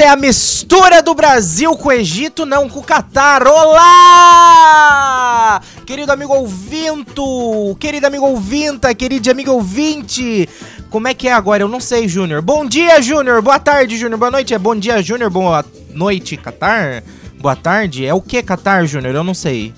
Essa é a mistura do Brasil com o Egito, não com o Catar. Olá! Querido amigo ouvinto, querido amigo ouvinta, querido amigo ouvinte. Como é que é agora? Eu não sei, Júnior. Bom dia, Júnior. Boa tarde, Júnior. Boa noite. É bom dia, Júnior. Boa noite, Catar. Boa tarde. É o que, Catar, Júnior? Eu não sei.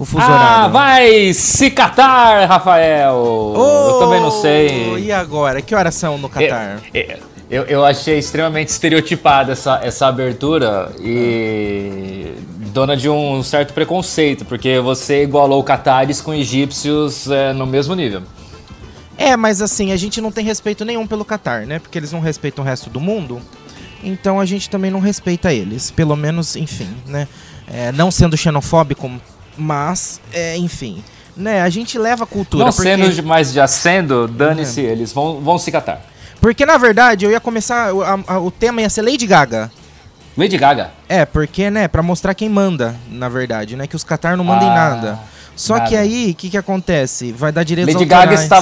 O fuso ah, horário. vai se catar, Rafael! Oh, eu também não sei. E agora? Que horas são no Catar? É, é, eu, eu achei extremamente estereotipada essa, essa abertura e dona de um certo preconceito, porque você igualou catares com egípcios é, no mesmo nível. É, mas assim, a gente não tem respeito nenhum pelo Catar, né? Porque eles não respeitam o resto do mundo. Então a gente também não respeita eles. Pelo menos, enfim, né? É, não sendo xenofóbico, mas, é, enfim. Né, a gente leva a cultura. Não porque... sendo mais já sendo, dane-se, é. eles vão, vão se catar. Porque, na verdade, eu ia começar. A, a, o tema ia ser Lady Gaga. Lady Gaga? É, porque, né, pra mostrar quem manda, na verdade, né? Que os Qatar não mandam ah, em nada. Só nada. que aí, o que que acontece? Vai dar direitos Lady Gaga está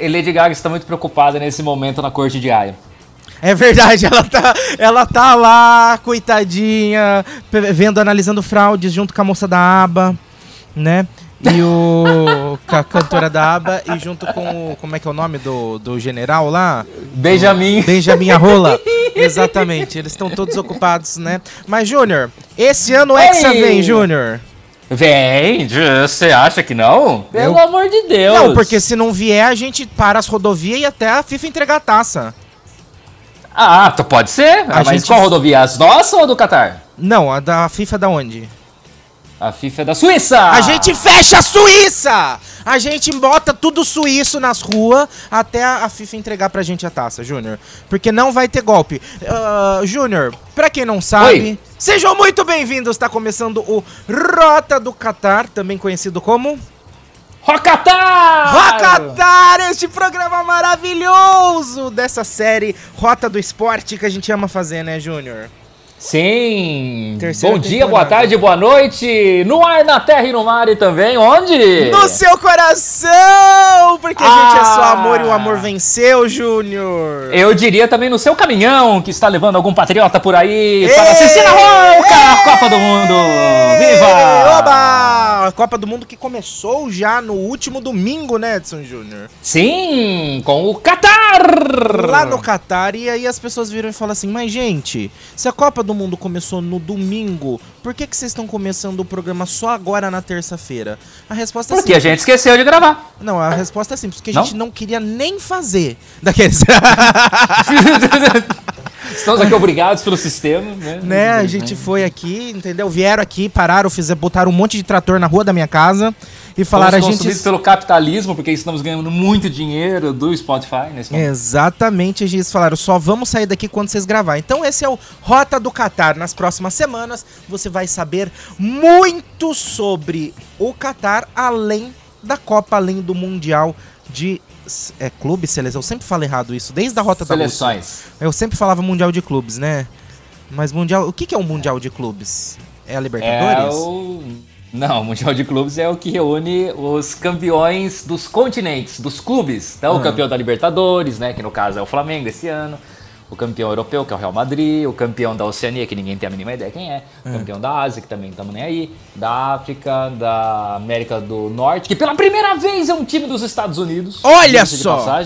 Lady Gaga está muito preocupada nesse momento na corte de Aya. É verdade, ela tá, ela tá lá, coitadinha, vendo, analisando fraudes junto com a moça da aba, né? E o com a cantora da aba e junto com o, como é que é o nome do, do general lá? Benjamin. Benjamin Arrola. Exatamente, eles estão todos ocupados, né? Mas Júnior, esse ano o Hexa vem, Júnior. Vem, você acha que não? Pelo Eu... amor de Deus. Não, porque se não vier, a gente para as rodovias e até a FIFA entregar a taça. Ah, pode ser. A mas gente... qual rodovia? As nossas ou do Qatar? Não, a da FIFA da onde? A FIFA é da Suíça! A gente fecha a Suíça! A gente bota tudo suíço nas ruas até a FIFA entregar pra gente a taça, Júnior. Porque não vai ter golpe. Uh, Júnior, pra quem não sabe, Oi. sejam muito bem-vindos. Está começando o Rota do Qatar, também conhecido como... Rocatar! Rocatar! Este programa maravilhoso dessa série Rota do Esporte que a gente ama fazer, né, Júnior? Sim! Terceira Bom temporada. dia, boa tarde, boa noite! No ar, na terra e no mar e também onde? No seu coração! Porque a gente é só ah! amor e o amor venceu, Júnior! Eu diria também no seu caminhão, que está levando algum patriota por aí Ei! para assistir a Ronca, Copa do Mundo! Viva! Oba! A Copa do Mundo que começou já no último domingo, né, Edson Júnior? Sim, com o Qatar! Lá no Qatar, e aí as pessoas viram e falam assim, mas gente, se a Copa do Mundo começou no domingo, por que, que vocês estão começando o programa só agora na terça-feira? A resposta é Porque simples. a gente esqueceu de gravar. Não, a resposta é simples, porque a gente não queria nem fazer daqueles. Estamos aqui obrigados pelo sistema, né? né? A gente foi aqui, entendeu? Vieram aqui, pararam, fizeram, botaram um monte de trator na rua da minha casa e falaram Fomos a gente pelo capitalismo, porque estamos ganhando muito dinheiro do Spotify nesse momento. Exatamente, eles falaram, só vamos sair daqui quando vocês gravar. Então esse é o Rota do Catar. Nas próximas semanas você vai saber muito sobre o Catar, além da Copa, além do Mundial de é, clube, seleção. Eu sempre falo errado isso, desde a Rota Seleções. da Seleções. Eu sempre falava Mundial de Clubes, né? Mas Mundial. O que, que é o Mundial de Clubes? É a Libertadores? É o não, o Mundial de Clubes é o que reúne os campeões dos continentes, dos clubes. Então, o campeão da Libertadores, né, que no caso é o Flamengo esse ano, o campeão europeu, que é o Real Madrid, o campeão da Oceania, que ninguém tem a mínima ideia quem é, o uhum. campeão da Ásia, que também estamos nem aí, da África, da América do Norte, que pela primeira vez é um time dos Estados Unidos. Olha só!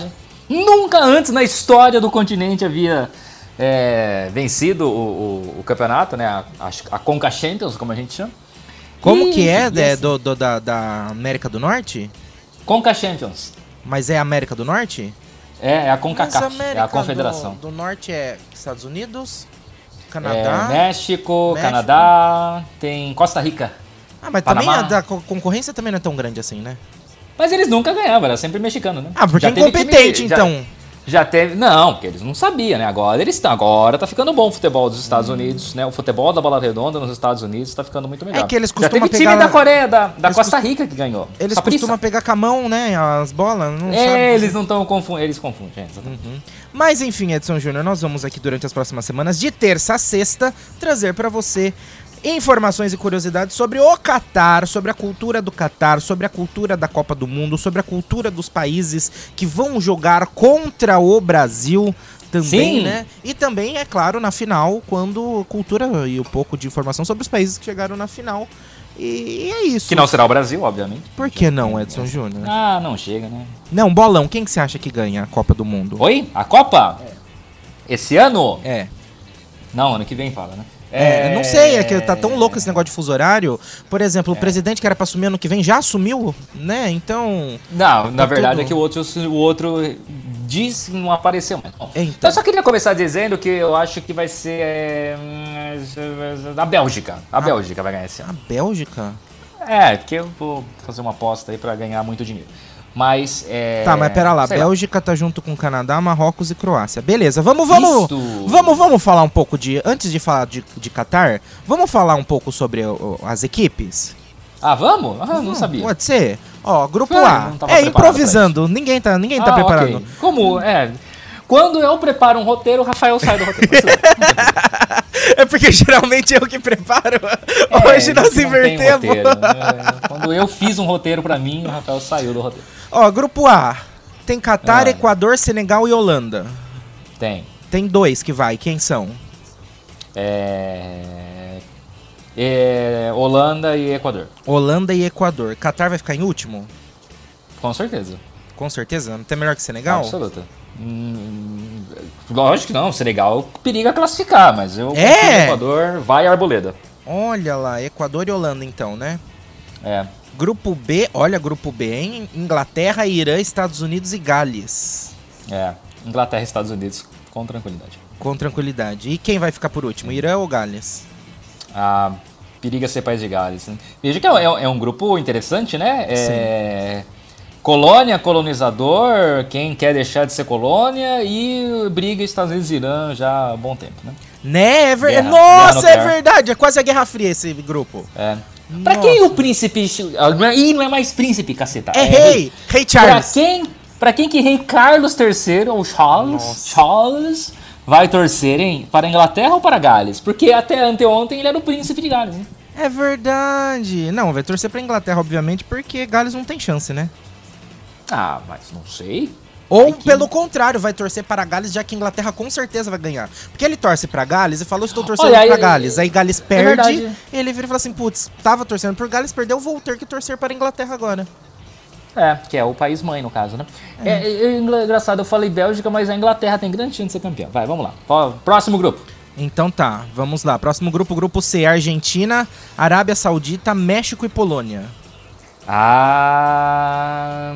Nunca antes na história do continente havia é, vencido o, o, o, campeonato, né, a, a, a Conca Champions, como a gente chama. Como isso, que é, é do, do, da, da América do Norte? Conca Champions. Mas é América do Norte? É, é a CONCACAF, é a confederação. Do, do norte é Estados Unidos, Canadá... É, México, México, Canadá, tem Costa Rica. Ah, mas Panamá. também a da concorrência também não é tão grande assim, né? Mas eles nunca ganhavam, era sempre mexicano, né? Ah, porque é Já teve incompetente, time- então. Já teve. Não, porque eles não sabiam, né? Agora eles estão. Agora tá ficando bom o futebol dos Estados Unidos, né? O futebol da bola redonda nos Estados Unidos tá ficando muito melhor. É que eles Já costumam teve time pegar- da Coreia, da, da Costa Rica que ganhou. Eles costumam pegar com a mão, né? As bolas. Não sabe. É, eles não estão confundindo. Eles confundem, gente. exatamente. Mas enfim, Edson Júnior, nós vamos aqui durante as próximas semanas, de terça a sexta, trazer pra você informações e curiosidades sobre o Catar, sobre a cultura do Catar, sobre a cultura da Copa do Mundo, sobre a cultura dos países que vão jogar contra o Brasil também, Sim. né? E também, é claro, na final, quando cultura e um pouco de informação sobre os países que chegaram na final. E é isso. Que não será o Brasil, obviamente. Por que não, Edson Júnior? Ah, não chega, né? Não, bolão, quem que você acha que ganha a Copa do Mundo? Oi? A Copa? Esse ano? É. Não, ano que vem fala, né? É, não sei, é que tá tão louco esse negócio de fuso horário. Por exemplo, o presidente que era pra assumir ano que vem já assumiu, né? Então. Não, na Tá verdade tudo- é que o outro, o outro disse que não apareceu mais. É, então. então. eu só queria começar dizendo que eu acho que vai ser é, a Bélgica. Ah. A Bélgica vai ganhar esse A ano. Bélgica? É, porque eu vou fazer uma aposta aí pra ganhar muito dinheiro. Mas é. tá, mas pera lá, Bélgica tá junto com Canadá, Marrocos e Croácia. Beleza, vamos, vamos. Isso. Vamos, vamos falar um pouco de. Antes de falar de, de Qatar, vamos falar um pouco sobre o- as equipes? Ah, vamos? Ah, não sabia. Pode ser? Ó, grupo Ah, A. É improvisando, ninguém tá, ninguém tá Ah, preparado. ok. Como? É. Quando eu preparo um roteiro, o Rafael sai do roteiro. É porque geralmente eu que preparo. É, Hoje nós não tem invertemos. né? Quando eu fiz um roteiro pra mim, o Rafael saiu do roteiro. Ó, grupo A. Tem Catar, Ah. Equador, Senegal e Holanda. Tem. Tem dois que vai. Quem são? É... é, Holanda e Equador. Holanda e Equador. Catar vai ficar em último? Com certeza. Com certeza. Não tem melhor que Senegal? Absoluta. Hum, lógico que não. Senegal periga classificar, mas eu É? Equador vai Arboleda. Olha lá, Equador e Holanda então, né? É. Grupo B, olha grupo B, hein? Inglaterra, Irã, Estados Unidos e Gales. É. Inglaterra e Estados Unidos com tranquilidade. Com tranquilidade. E quem vai ficar por último? Irã ou Gales? A periga ser país de Gales. né? Veja que é, é- é um grupo interessante, né? É, colônia, colonizador, quem quer deixar de ser colônia e briga Estados Unidos e Irã já há bom tempo, né? Né? É ver- Guerra- Nossa, guerra é verdade. É quase a Guerra Fria esse grupo. É. Pra Nossa. quem o príncipe. ah, não é- Ih, não é mais príncipe, caceta. É rei! Rei Pra Charles. quem, pra quem que rei Carlos III, ou Charles, Charles, vai torcer, hein? Para a Inglaterra ou para Gales? Porque até anteontem ele era o príncipe de Gales, né? É verdade. Não, vai torcer pra Inglaterra, obviamente, porque Gales não tem chance, né? Ah, mas não sei. Ou, pelo contrário, vai torcer para Gales, já que a Inglaterra com certeza vai ganhar. Porque ele torce pra Gales e falou, estou torcendo aí- Gales. Aí Gales perde, verdade. ele vira e fala assim, putz, tava torcendo por Gales, perdeu, vou ter que torcer para a Inglaterra agora. É, que é o país mãe, no caso, né? É, é, é engra- engraçado, eu falei Bélgica, mas a Inglaterra tem grande chance de ser campeã. Vai, vamos lá. Próximo grupo. Então tá, vamos lá. Próximo grupo, grupo C, Argentina, Arábia Saudita, México e Polônia. Ah.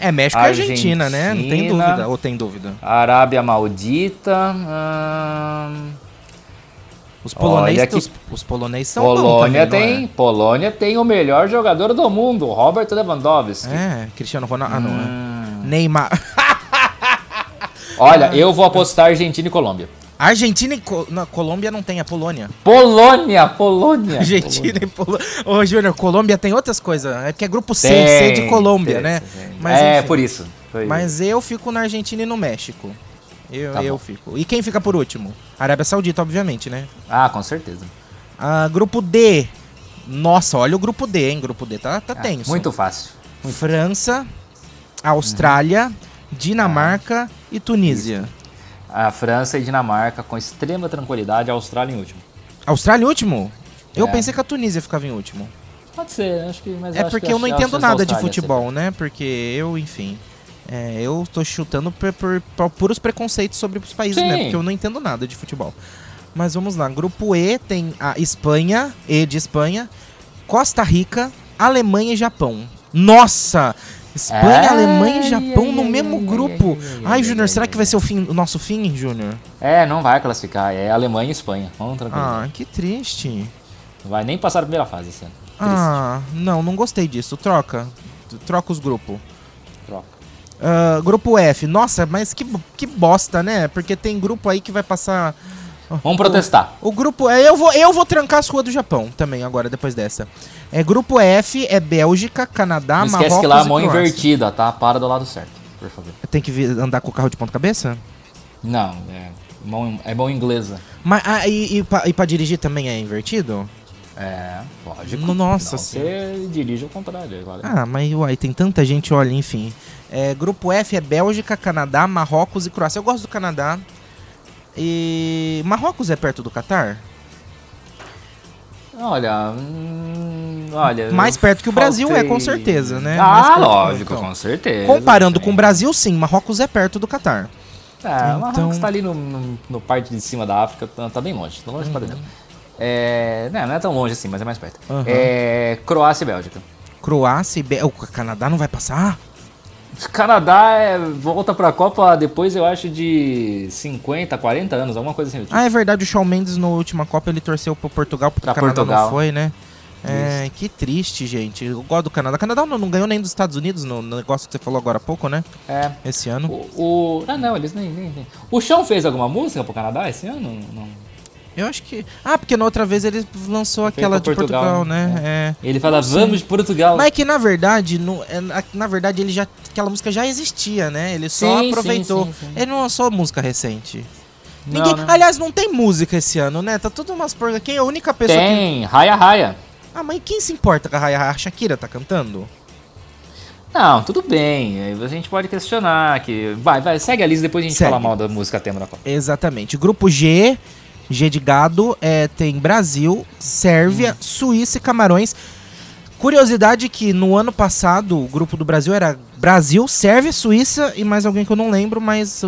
É México e Argentina, né? Não tem dúvida. Ou tem dúvida? Arábia Maldita. ahn, Os poloneses, os, os poloneses são bons Polônia também, tem, Polônia tem o melhor jogador do mundo, Robert Lewandowski. É? é, Cristiano Ronaldo. Ah, não, é. Hum. Neymar. Olha, eu vou apostar Argentina e Colômbia. Argentina e Co na Colômbia não tem, é Polônia. Polônia, Polônia. Argentina e Polônia. Ô, Júnior, Colômbia tem outras coisas. É porque é grupo C, Tem, C de Colômbia, tem, né? tem. Mas, é, enfim. por isso. Foi- Mas eu fico na Argentina e no México. Eu, Tá eu bom. fico. E quem fica por último? Arábia Saudita, obviamente, né? Ah, com certeza. Ah, grupo D. Nossa, olha o grupo D, hein? Grupo D tá, tá Ah, tenso. muito fácil. França, Austrália, Dinamarca e Tunísia. A França e Dinamarca com extrema tranquilidade, a Austrália em último. Austrália em último? Eu É. pensei que a Tunísia ficava em último. Pode ser, acho que. Mas É porque que eu não entendo nada de Austrália futebol, né? Porque eu, enfim. é, eu tô chutando por, por- por puros preconceitos sobre os países Sim. mesmo, porque eu não entendo nada de futebol. Mas vamos lá. Grupo E tem a Espanha, E de Espanha, Costa Rica, Alemanha e Japão. Nossa! Espanha, Ai, Alemanha e Japão ai, no ai, mesmo ai, grupo. ai, Júnior, será que vai ser o, fim, o nosso fim, Júnior? É, não vai classificar. É Alemanha e Espanha. Vamos tranquilo. Ah, que triste. Não vai nem passar a primeira fase esse ano. Triste. Ah, não, não gostei disso. Troca. troca os grupos. Troca. Ah, grupo F, nossa, mas que, que bosta, né? Porque tem grupo aí que vai passar. Vamos protestar. O grupo. é, Eu vou, eu vou trancar as ruas do Japão também, agora, depois dessa. É, grupo F é Bélgica, Canadá, Não Marrocos. esquece que lá é a e mão Croácia. invertida, tá? Para do lado certo, por favor. Tem que andar com o carro de ponta-cabeça? Não, é mão, é mão inglesa. Mas ah, e, e, pra, e pra dirigir também é invertido? É, lógico. Nossa Não, Você dirige ao contrário. Vale. Ah, mas uai, tem tanta gente, olha, enfim. É, grupo F é Bélgica, Canadá, Marrocos e Croácia. Eu gosto do Canadá. E. Marrocos é perto do Catar? Olha, hum, olha. Mais perto que o Brasil é, faltei- com certeza, né? Ah, lógico, então. com certeza. Comparando sim. com o Brasil, sim, Marrocos é perto do Catar. É, o Marrocos Então- tá ali no, no, no parte de cima da África, tá, tá bem longe, tá longe pra Uhum. dentro. É, não, não é tão longe assim, mas é mais perto. Aham. É, Croácia e Bélgica. Croácia e Bé- O Canadá não vai passar? Canadá é, volta pra Copa depois, eu acho, de 50, 40 anos, alguma coisa assim. tipo. Ah, é verdade, o Shawn Mendes na última Copa ele torceu pro Portugal porque Pra o Canadá Portugal. não foi, né? É, que triste, gente. Eu gosto do Canadá. O Canadá não, não ganhou nem dos Estados Unidos no, no negócio que você falou agora há pouco, né? É. Esse ano. O, o- Ah, não, eles nem, nem, nem. O Chão fez alguma música pro Canadá esse ano? Não. Eu acho que. Ah, porque na outra vez ele lançou aquela de Portugal, Portugal, né? É. Ele fala, vamos de Portugal. Mas é que na verdade, no, é, na- verdade, ele já. Aquela música já existia, né? Ele só Sim, aproveitou. sim, sim. Ele não lançou música recente. Não, Ninguém, não. Aliás, não tem música esse ano, né? Tá tudo umas porcas. Quem é a única pessoa que. Tem, Raya Raya. Ah, mas quem se importa com a Raya Raya? A Shakira tá cantando? Não, tudo bem. aí A gente pode questionar que. Vai, vai, segue a lista depois a gente Segue. fala mal da música tema da Copa. Exatamente. Grupo G, G de gado, é, tem Brasil, Sérvia, Suíça e Camarões. Curiosidade que no ano passado o grupo do Brasil era Brasil, Sérvia, Suíça e mais alguém que eu não lembro, mas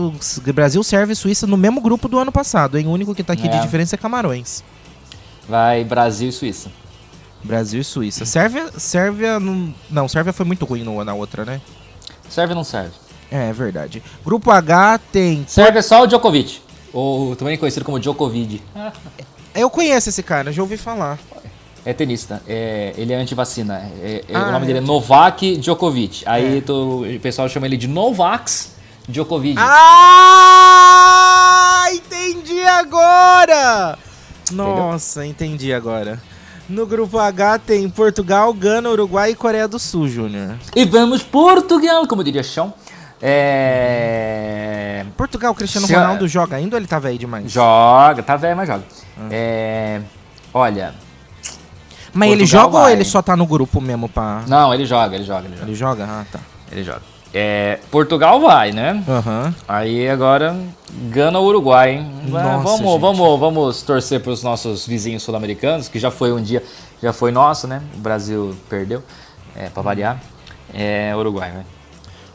Brasil, Sérvia e Suíça no mesmo grupo do ano passado, hein? O único que tá aqui de É. diferença é Camarões. Vai Brasil e Suíça. Brasil e Suíça. Sérvia, Sérvia não, não, Sérvia foi muito ruim no, na outra, né? Ou não serve? É, é verdade. Grupo H tem Serve só o Djokovic. Ou também conhecido como Djokovic. Eu conheço esse cara, já ouvi falar. É tenista. É, ele é antivacina. É, é- Ah, o nome é dele é Novak Djokovic. Aí tu- o pessoal chama ele de Novax Djokovic. Ah, entendi agora! Nossa, entendi agora. No grupo H tem Portugal, Gana, Uruguai e Coreia do Sul, Júnior. E vamos Portugal, como diria Chão. É... Portugal, Cristiano Se- Ronaldo joga ainda ou ele tá velho demais? Joga, tá velho, mas joga. Ah. É... Olha, Mas ele Portugal joga ou vai. ele só tá no grupo mesmo pra... não, ele joga, ele joga, ele joga. Ele joga? Ah, tá. Ele joga. É, Portugal vai, né? Aham. Aí agora Gana ou Uruguai, hein? Nossa, vamos, gente. vamos, vamos torcer para os nossos vizinhos sul-americanos, que já foi um dia, já foi nosso, né? O Brasil perdeu, é, para variar. É Uruguai, né?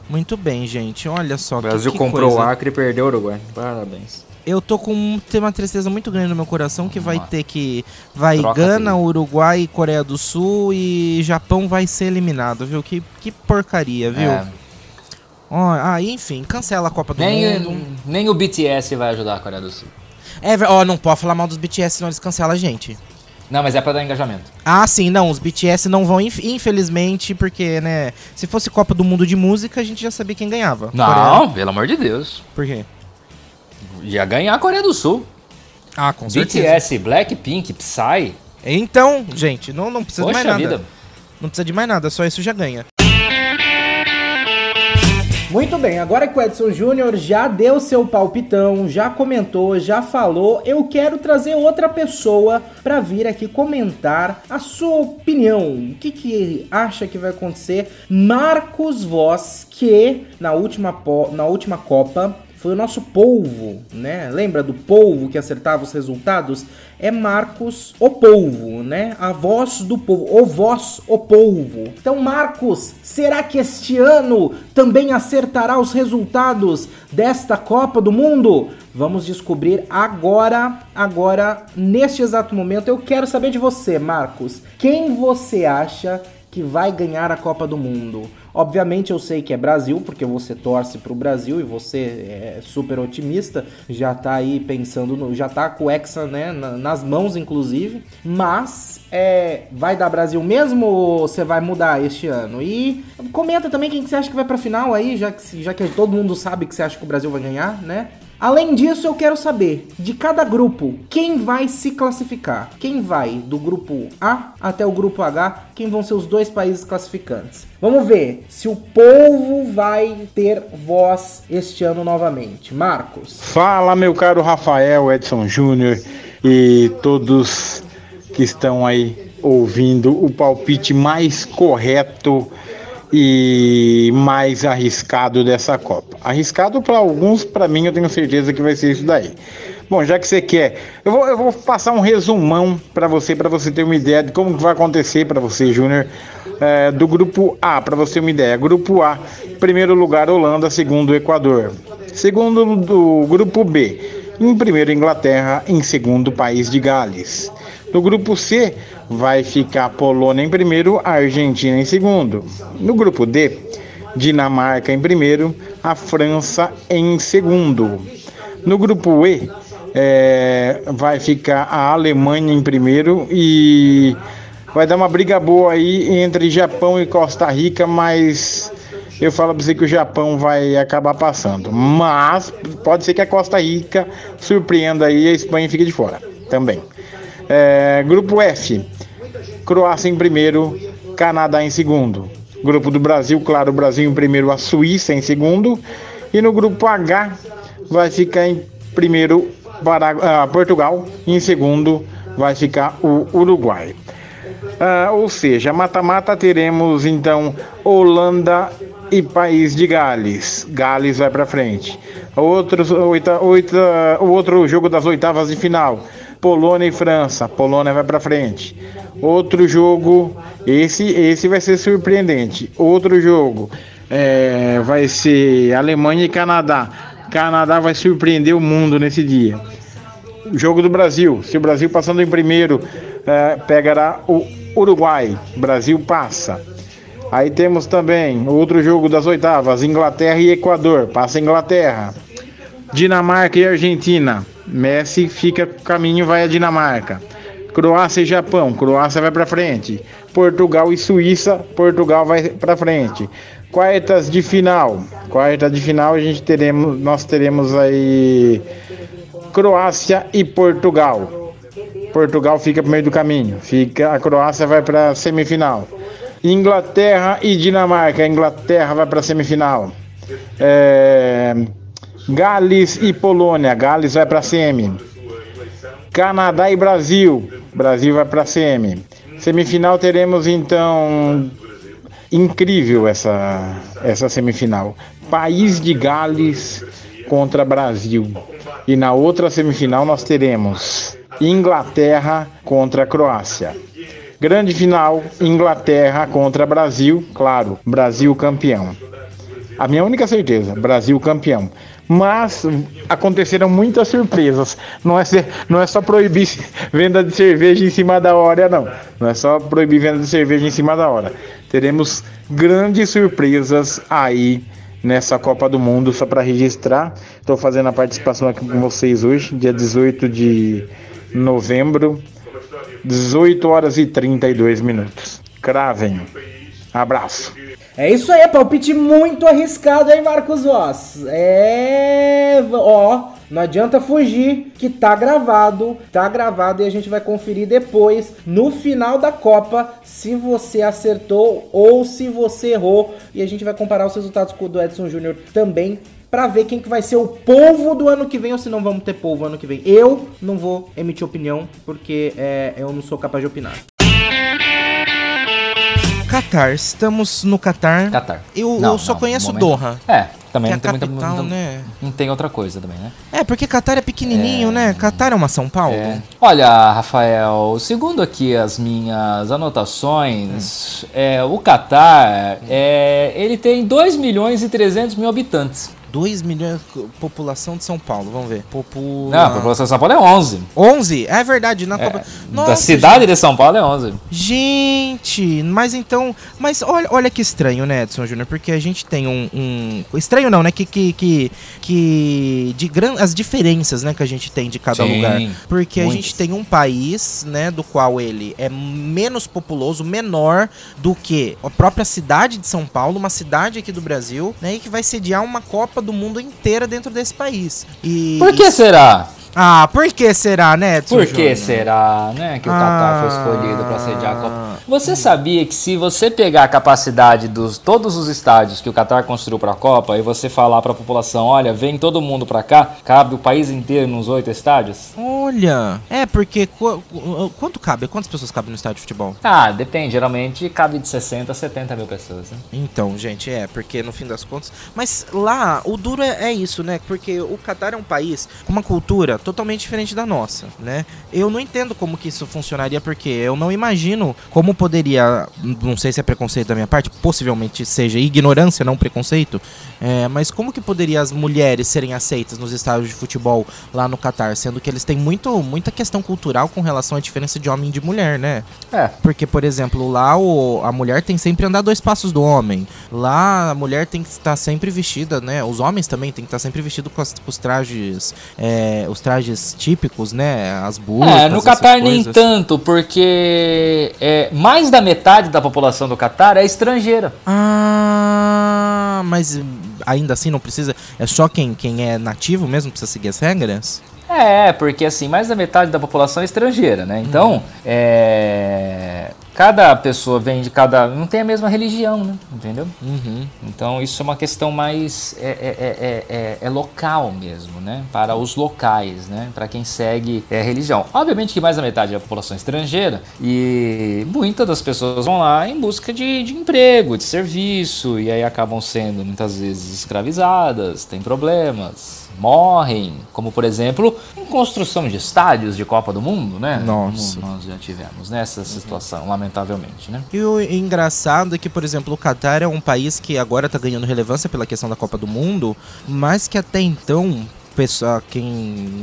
Muito bem, gente. Olha só. O que- Brasil que comprou coisa. o Acre e perdeu o Uruguai. Parabéns. Eu tô com tem uma tristeza muito grande no meu coração que vai Vamos lá. ter que vai Troca Gana, tudo. Uruguai, e Coreia do Sul e Japão vai ser eliminado, viu? Que, que porcaria, viu? É, Ó, ah, enfim, cancela a Copa do nem, Mundo. nem o BTS vai ajudar a Coreia do Sul. É, ó, não pode falar mal dos BTS, senão eles cancelam a gente. Não, mas é para dar engajamento. Ah, sim, não, os BTS não vão, inf- infelizmente, porque, né, se fosse Copa do Mundo de música, a gente já sabia quem ganhava. Não, Coreia. pelo amor de Deus. Por quê? Ia ganhar a Coreia do Sul. Ah, com certeza. BTS, Blackpink, Psy. Então, gente, não, não precisa de mais Poxa nada. vida. Não precisa de mais nada, só isso já ganha. Muito bem, agora que o Edson Júnior já deu seu palpitão, já comentou, já falou, eu quero trazer outra pessoa para vir aqui comentar a sua opinião. O que, que acha que vai acontecer? Marcos Voss, que na última, na última Copa foi o nosso polvo, né? Lembra do polvo que acertava os resultados? É Marcos o polvo, né? A voz do povo, o voz o polvo. Então, Marcos, será que este ano também acertará os resultados desta Copa do Mundo? Vamos descobrir agora, agora, neste exato momento. Eu quero saber de você, Marcos. Quem você acha que vai ganhar a Copa do Mundo? Obviamente eu sei que é Brasil, porque você torce pro Brasil e você é super otimista, já tá aí pensando no. já tá com o Hexa né, nas mãos, inclusive. Mas é, vai dar Brasil mesmo ou você vai mudar este ano? E comenta também quem que você acha que vai pra final aí, já que, já que todo mundo sabe que você acha que o Brasil vai ganhar, né? Além disso, eu quero saber de cada grupo quem vai se classificar. Quem vai do grupo A até o grupo H, quem vão ser os dois países classificantes. Vamos ver se o povo vai ter voz este ano novamente. Marcos. Fala, meu caro Rafael, Edson Júnior e todos que estão aí ouvindo o palpite mais correto e mais arriscado dessa Copa. Arriscado para alguns, para mim eu tenho certeza que vai ser isso daí. Bom, já que você quer, eu vou, eu vou passar um resumão para você, para você ter uma ideia de como vai acontecer para você, Júnior, é, do grupo A, para você ter uma ideia. Grupo A, primeiro lugar Holanda, segundo Equador. Segundo do grupo B, em primeiro Inglaterra, em segundo País de Gales. No grupo C, vai ficar Polônia em primeiro, Argentina em segundo. No grupo D, Dinamarca em primeiro, a França em segundo. No grupo E, é, vai ficar a Alemanha em primeiro e vai dar uma briga boa aí entre Japão e Costa Rica, mas eu falo para você que o Japão vai acabar passando. Mas pode ser que a Costa Rica surpreenda aí e a Espanha fique de fora também. É, grupo F, Croácia em primeiro, Canadá em segundo. Grupo do Brasil, claro, o Brasil em primeiro, a Suíça em segundo. E no grupo H vai ficar em primeiro para, uh, Portugal, em segundo vai ficar o Uruguai. Uh, ou seja, mata-mata teremos então Holanda e País de Gales. Gales vai para frente. Outros, oita, oita, o outro jogo das oitavas de final. Polônia e França. Polônia vai para frente. Outro jogo, esse esse vai ser surpreendente. Outro jogo é, vai ser Alemanha e Canadá. Canadá vai surpreender o mundo nesse dia. Jogo do Brasil. Se o Brasil passando em primeiro, é, pegará o Uruguai. Brasil passa. Aí temos também outro jogo das oitavas: Inglaterra e Equador. Passa Inglaterra. Dinamarca e Argentina. Messi fica caminho, vai a Dinamarca. Croácia e Japão, Croácia vai para frente. Portugal e Suíça, Portugal vai para frente. Quartas de final, quarta de final a gente teremos, nós teremos aí Croácia e Portugal. Portugal fica pro meio do caminho, fica a Croácia vai para semifinal. Inglaterra e Dinamarca, Inglaterra vai para semifinal. É... Gales e Polônia, Gales vai para semi. Canadá e Brasil, Brasil vai para semi. Semifinal teremos então incrível essa essa semifinal. País de Gales contra Brasil. E na outra semifinal nós teremos Inglaterra contra Croácia. Grande final, Inglaterra contra Brasil, claro, Brasil campeão. A minha única certeza, Brasil campeão. Mas aconteceram muitas surpresas. Não é, ser, não é só proibir venda de cerveja em cima da hora, não. Não é só proibir venda de cerveja em cima da hora. Teremos grandes surpresas aí nessa Copa do Mundo, só para registrar. Estou fazendo a participação aqui com vocês hoje, dia 18 de novembro, 18 horas e 32 minutos. Cravem. Abraço. É isso aí, palpite muito arriscado aí, Marcos Voss. É. Ó, não adianta fugir que tá gravado, tá gravado e a gente vai conferir depois, no final da Copa, se você acertou ou se você errou. E a gente vai comparar os resultados com o do Edson Júnior também para ver quem que vai ser o povo do ano que vem ou se não vamos ter povo ano que vem. Eu não vou emitir opinião porque é, eu não sou capaz de opinar. Qatar, estamos no Qatar. Qatar. Eu, não, eu só não, conheço Doha. É, também não tem capital, muita, né? Não tem outra coisa também, né? É, porque Qatar é pequenininho, é... né? Qatar é uma São Paulo. É. Olha, Rafael, segundo aqui as minhas anotações, hum. é, o Qatar, é, ele tem 2 milhões e 300 mil habitantes. 2 milhões. População de São Paulo, vamos ver. Popula... Não, a população de São Paulo é 11. 11? É verdade, na Copa. da cidade de São Paulo é 11. Gente, mas então. Mas olha, olha que estranho, né, Edson Júnior? Porque a gente tem um. um- estranho não, né? Que. que, que, que de gran... As diferenças, né, que a gente tem de cada Sim, lugar. Porque a gente tem um país, né, do qual ele é menos populoso, menor do que a própria cidade de São Paulo, uma cidade aqui do Brasil, né? E que vai sediar uma Copa do Mundo inteira dentro desse país. E. Por que será? Ah, por que será, né, Edson Por que Júnior? será, né, que o Qatar foi Ah. escolhido para sediar a Copa? Você sabia que se você pegar a capacidade dos todos os estádios que o Qatar construiu para a Copa e você falar para a população, olha, vem todo mundo para cá, cabe o país inteiro nos oito estádios? Olha, é porque qu- qu- quanto cabe? Quantas pessoas cabem no estádio de futebol? Ah, depende, geralmente cabe de 60 a 70 mil pessoas. Né? Então, gente, é, porque no fim das contas. Mas lá, o duro é, é isso, né? Porque o Catar é um país com uma cultura totalmente diferente da nossa, né? Eu não entendo como que isso funcionaria, porque eu não imagino como poderia. Não sei se é preconceito da minha parte, possivelmente seja ignorância, não preconceito. é, mas como que poderia as mulheres serem aceitas nos estádios de futebol lá no Catar, sendo que eles têm muito, muita questão cultural com relação à diferença de homem e de mulher, né? É, Porque, por exemplo, lá o, a mulher tem sempre andar dois passos do homem. Lá a mulher tem que estar sempre vestida, né? Os homens também tem que estar sempre vestido com, as- com os trajes, é, os trajes típicos, né? As burcas. É, no Catar nem tanto, porque é, mais da metade da população do Catar é estrangeira. Ah, mas ainda assim não precisa. É só quem, quem é nativo mesmo precisa seguir as regras? É, porque assim, mais da metade da população é estrangeira, né? Então, é, cada pessoa vem de cada. não tem a mesma religião, né? Entendeu? Uhum. Então isso é uma questão mais é, é, é, é, é local mesmo, né? Para os locais, né? Para quem segue é, a religião. Obviamente que mais da metade é a população estrangeira e muitas das pessoas vão lá em busca de, de emprego, de serviço e aí acabam sendo muitas vezes escravizadas, tem problemas. Morrem, como por exemplo, em construção de estádios de Copa do Mundo, né? Nossa. Como nós já tivemos nessa situação, lamentavelmente, né? E o engraçado é que, por exemplo, o Catar é um país que agora tá ganhando relevância pela questão da Copa do Mundo, mas que até então, pessoa, quem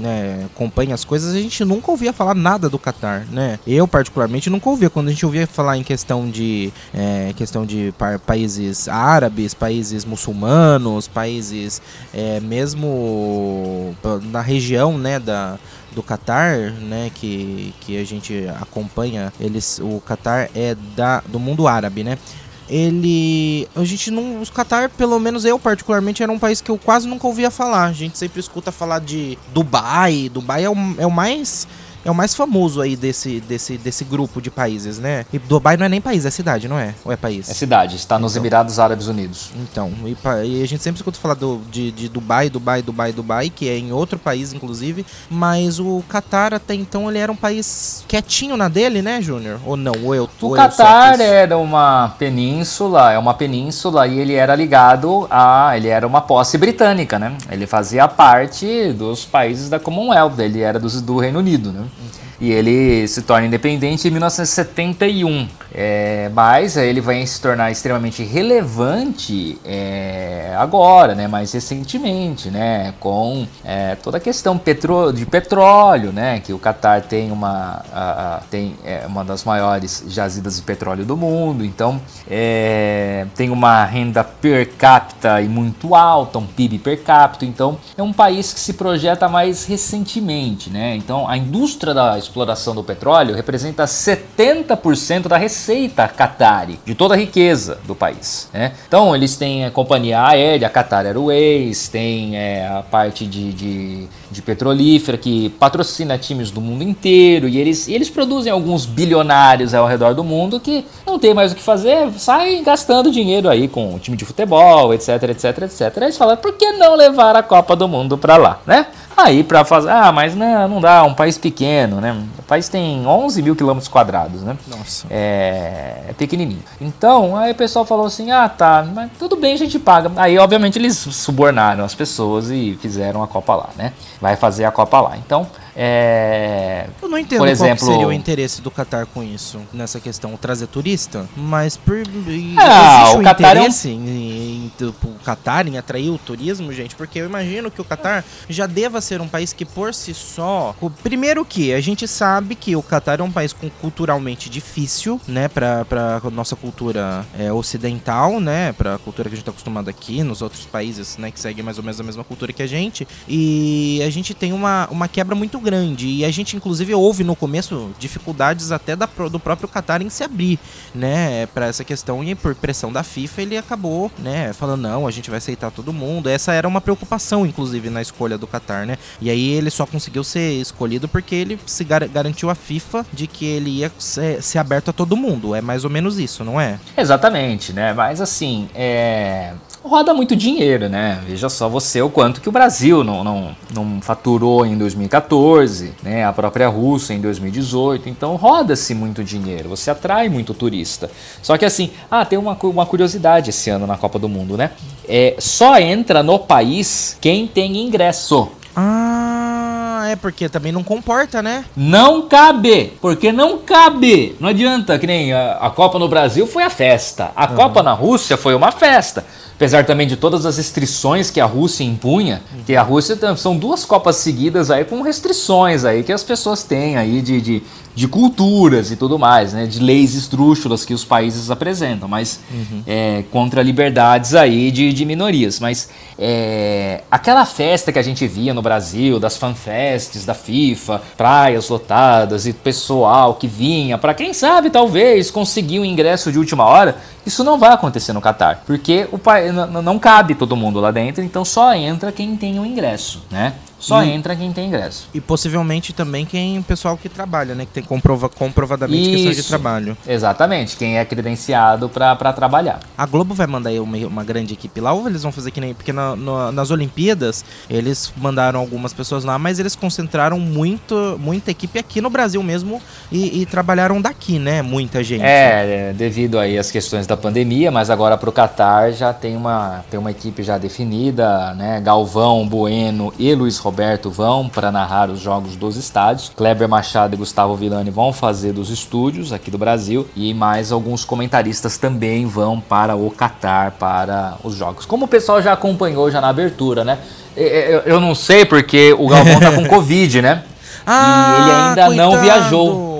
né, acompanha as coisas, a gente nunca ouvia falar nada do Catar, né? Eu, particularmente, nunca ouvia. Quando a gente ouvia falar em questão de, é, questão de pa- países árabes, países muçulmanos, países é, mesmo na região, né, da, do Catar, né, que, que a gente acompanha, eles, o Catar é da, do mundo árabe, né? Ele, a gente não, os Catar, pelo menos eu particularmente, era um país que eu quase nunca ouvia falar. A gente sempre escuta falar de Dubai, Dubai é o, é o mais é o mais famoso aí desse, desse, desse grupo de países, né? E Dubai não é nem país, é cidade, não é? Ou é país? É cidade, está nos Então. Emirados Árabes Unidos. Então, e, e a gente sempre escuta falar do, de, de Dubai, Dubai, Dubai, Dubai, que é em outro país, inclusive. Mas o Qatar, até então, ele era um país quietinho na dele, né, Júnior? Ou não? Ou eu O ou Catar era uma península, é uma península e ele era ligado a, ele era uma posse britânica, né? Ele fazia parte dos países da Commonwealth, ele era dos, do Reino Unido, né? Okay. E ele se torna independente em 1971. É, mas ele vai se tornar extremamente relevante é, agora, né? Mais recentemente, né? Com é, toda a questão petro, de petróleo, né? Que o Catar tem uma, a- a- tem é, uma das maiores jazidas de petróleo do mundo. Então é, tem uma renda per capita e muito alta, um PIB per capita. Então é um país que se projeta mais recentemente, né? Então a indústria da exploração do petróleo representa 70% da receita Qatari, de toda a riqueza do país. Né? Então eles têm a companhia aérea, a Qatar Airways, tem é, a parte de, de, de petrolífera que patrocina times do mundo inteiro e eles, e eles produzem alguns bilionários ao redor do mundo que não tem mais o que fazer, saem gastando dinheiro aí com o time de futebol, etc, etc, etc. Eles falam, por que não levar a Copa do Mundo pra lá, né? Aí pra fazer, ah, mas não, não dá, um país pequeno, né? O país tem 11 mil quilômetros quadrados, né? Nossa. É, é pequenininho. Então, aí o pessoal falou assim: ah, tá, mas tudo bem, a gente paga. Aí, obviamente, eles subornaram as pessoas e fizeram a Copa lá, né? Vai fazer a Copa lá. Então, É, Eu não entendo Por qual exemplo- seria o interesse do Qatar com isso, nessa questão, trazer turista, mas por, Ah, existe o um Qatar é um- interesse em, em, o Qatar em atrair o turismo, gente, porque eu imagino que o Qatar já deva ser um país que por si só, o- primeiro que a gente sabe que o Qatar é um país com- culturalmente difícil, né, pra, pra nossa cultura é, ocidental, né, pra cultura que a gente tá acostumado aqui, nos outros países, né, que seguem mais ou menos a mesma cultura que a gente, e a gente tem uma, uma quebra muito grande, e a gente inclusive houve no começo dificuldades até da, do próprio Qatar em se abrir, né, pra essa questão, e por pressão da FIFA ele acabou, né, falando, não, a gente vai aceitar todo mundo, essa era uma preocupação, inclusive, na escolha do Qatar, né, e aí ele só conseguiu ser escolhido porque ele se gar- garantiu a FIFA de que ele ia ser, ser aberto a todo mundo, é mais ou menos isso, não é? Exatamente, né? Mas assim, é... roda muito dinheiro, né? Veja só você o quanto que o Brasil não, não, não faturou em 2014, né? A própria Rússia em 2018. Então roda-se muito dinheiro, você atrai muito turista. Só que assim, ah, tem uma, uma curiosidade esse ano na Copa do Mundo, né? É, só entra no país quem tem ingresso. Ah, é porque também não comporta, né? Não cabe, porque não cabe. Não adianta, que nem a, a Copa no Brasil foi a festa. A Copa na Rússia foi uma festa. Apesar também de todas as restrições que a Rússia impunha, que a Rússia são duas Copas seguidas aí com restrições aí que as pessoas têm aí de, de, de culturas e tudo mais, né? De leis esdrúxulas que os países apresentam, mas é, contra liberdades aí de, de minorias. Mas é, aquela festa que a gente via no Brasil, das fanfests da FIFA, praias lotadas e pessoal que vinha para quem sabe talvez conseguir um ingresso de última hora, isso não vai acontecer no Catar, porque o pa- n- n- não cabe todo mundo lá dentro, então só entra quem tem o ingresso, né? Só E- entra quem tem ingresso. E possivelmente também quem o pessoal que trabalha, né? Que tem comprova, comprovadamente questão de Isso. trabalho. Exatamente, quem é credenciado para trabalhar. A Globo vai mandar aí uma, uma grande equipe lá ou eles vão fazer que nem. Porque na- no- nas Olimpíadas eles mandaram algumas pessoas lá, mas eles concentraram muito, muita equipe aqui no Brasil mesmo e, e trabalharam daqui, né? Muita gente. É, é, devido aí às questões da pandemia, mas agora para o Qatar já tem uma, tem uma equipe já definida, né? Galvão, Bueno e Luiz Roberto vão para narrar os jogos dos estádios. Kleber Machado e Gustavo Villani vão fazer dos estúdios aqui do Brasil e mais alguns comentaristas também vão para o Qatar para os jogos. Como o pessoal já acompanhou já na abertura, né? Eu, não sei porque o Galvão tá com Covid, né? Ah, e ele ainda não coitado! viajou.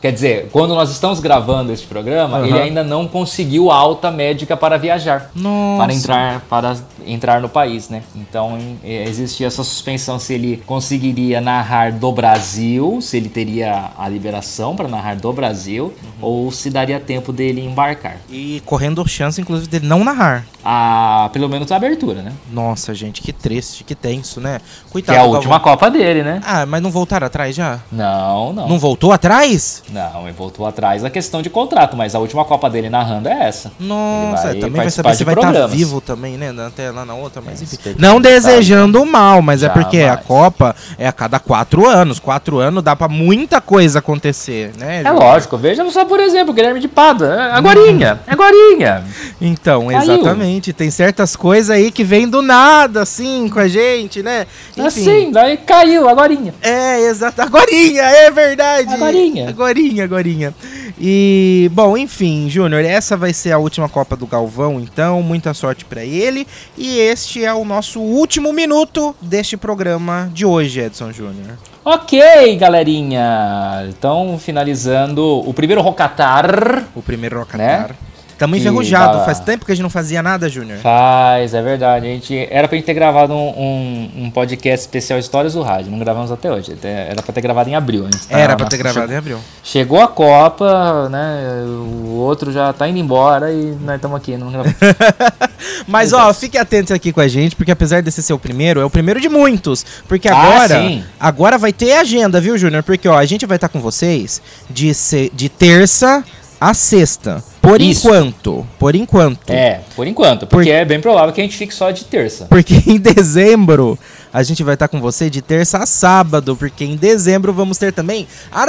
Quer dizer, quando nós estamos gravando este programa, Aham. ele ainda não conseguiu alta médica para viajar. Nossa. Para entrar, para entrar no país, né? Então eh, existia essa suspensão se ele conseguiria narrar do Brasil, se ele teria a liberação para narrar do Brasil, ou se daria tempo dele embarcar. E correndo chance, inclusive, dele não narrar. A, pelo menos a abertura, né? Nossa, gente, que triste, que tenso, né? Que Coitado é a última Galvão. Copa dele, né? Ah, mas não voltaram atrás já? Não, não. Não voltou atrás? Não, ele voltou atrás a questão de contrato, mas a última Copa dele narrando é essa. Nossa, Ele vai também vai saber se vai estar programas. vivo também, né? na- Até lá na outra, mas É, enfim. Não desejando o mal, mas é porque a Jamais. Copa é a cada quatro anos. Quatro anos dá pra muita coisa acontecer, né? É lógico, veja só, por exemplo, o Guilherme de Pada. É agorinha, é agorinha. Então, Caiu. exatamente. Tem certas coisas aí que vêm do nada, assim, com a gente, né? Assim, daí caiu, agorinha. É, exato. Agorinha, é verdade. Agorinha. Agorinha, agorinha. E, bom, enfim, Júnior, essa vai ser a última Copa do Galvão, então, muita sorte pra ele. E este é o nosso último minuto deste programa de hoje, Edson Júnior. Ok, galerinha. Então, finalizando o primeiro Rocatar. O primeiro Rocatar. Né? Tamo Que enferrujado, dá- faz tempo que a gente não fazia nada, Júnior. Faz, é verdade. A gente, era pra gente ter gravado um, um, um podcast especial Histórias do Rádio. Não gravamos até hoje. Era pra ter gravado em abril. Tá Era pra ter gravado em abril. Chegou a Copa, né? O outro já tá indo embora e nós estamos aqui. Não gravamos. Mas, ó, fique atento aqui com a gente, porque apesar desse ser o primeiro, é o primeiro de muitos. Porque Ah, agora, sim. agora vai ter agenda, viu, Júnior? Porque, ó, a gente vai estar com vocês de, de terça a sexta. Por Isso. enquanto. Por enquanto. É, por enquanto, porque é bem provável que a gente fique só de terça. Porque em dezembro a gente vai estar com você de terça a sábado, porque em dezembro vamos ter também a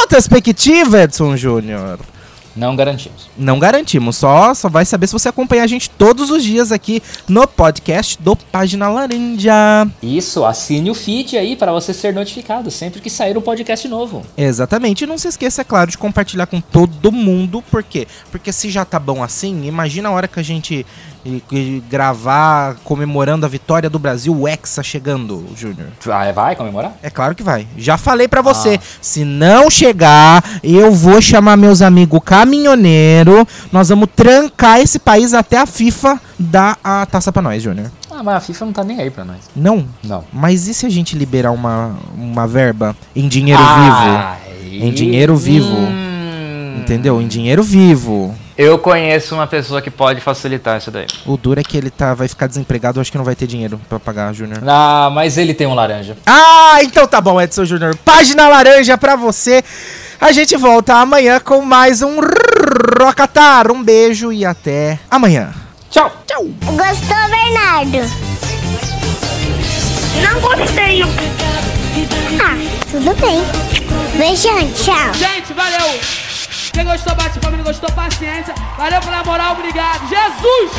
retrospectiva, Edson Júnior. Não garantimos. Não garantimos, só, só vai saber se você acompanhar a gente todos os dias aqui no podcast do Página Laranja. Isso, assine o feed aí para você ser notificado sempre que sair um podcast novo. Exatamente. E não se esqueça, é claro, de compartilhar com todo mundo. Por quê? Porque se já tá bom assim, imagina a hora que a gente eh, eh, gravar comemorando a vitória do Brasil, o Hexa chegando, Júnior. Vai, vai comemorar? É claro que vai. Já falei pra você, se não chegar, eu vou chamar meus amigos caminhoneiro, nós vamos trancar esse país até a FIFA dar a taça pra nós, Júnior. Ah, mas a FIFA não tá nem aí pra nós. Não? Não. Mas e se a gente liberar uma, uma verba em dinheiro Ah, Em dinheiro vivo. Hum. Entendeu? Em dinheiro vivo. Eu conheço uma pessoa que pode facilitar isso daí. O duro é que ele tá, vai ficar desempregado, eu acho que não vai ter dinheiro pra pagar, Júnior. Ah, mas ele tem um laranja. Ah, então tá bom, Edson Júnior. Página laranja pra você. A gente volta amanhã com mais um Rocatar. Um beijo e até amanhã. Tchau! Tchau! Gostou, Bernardo? Não gostei. Ah, tudo bem. Beijão, tchau. Gente, valeu. Quem gostou, bate palma. Quem gostou, paciência. Valeu pela moral, obrigado. Jesus!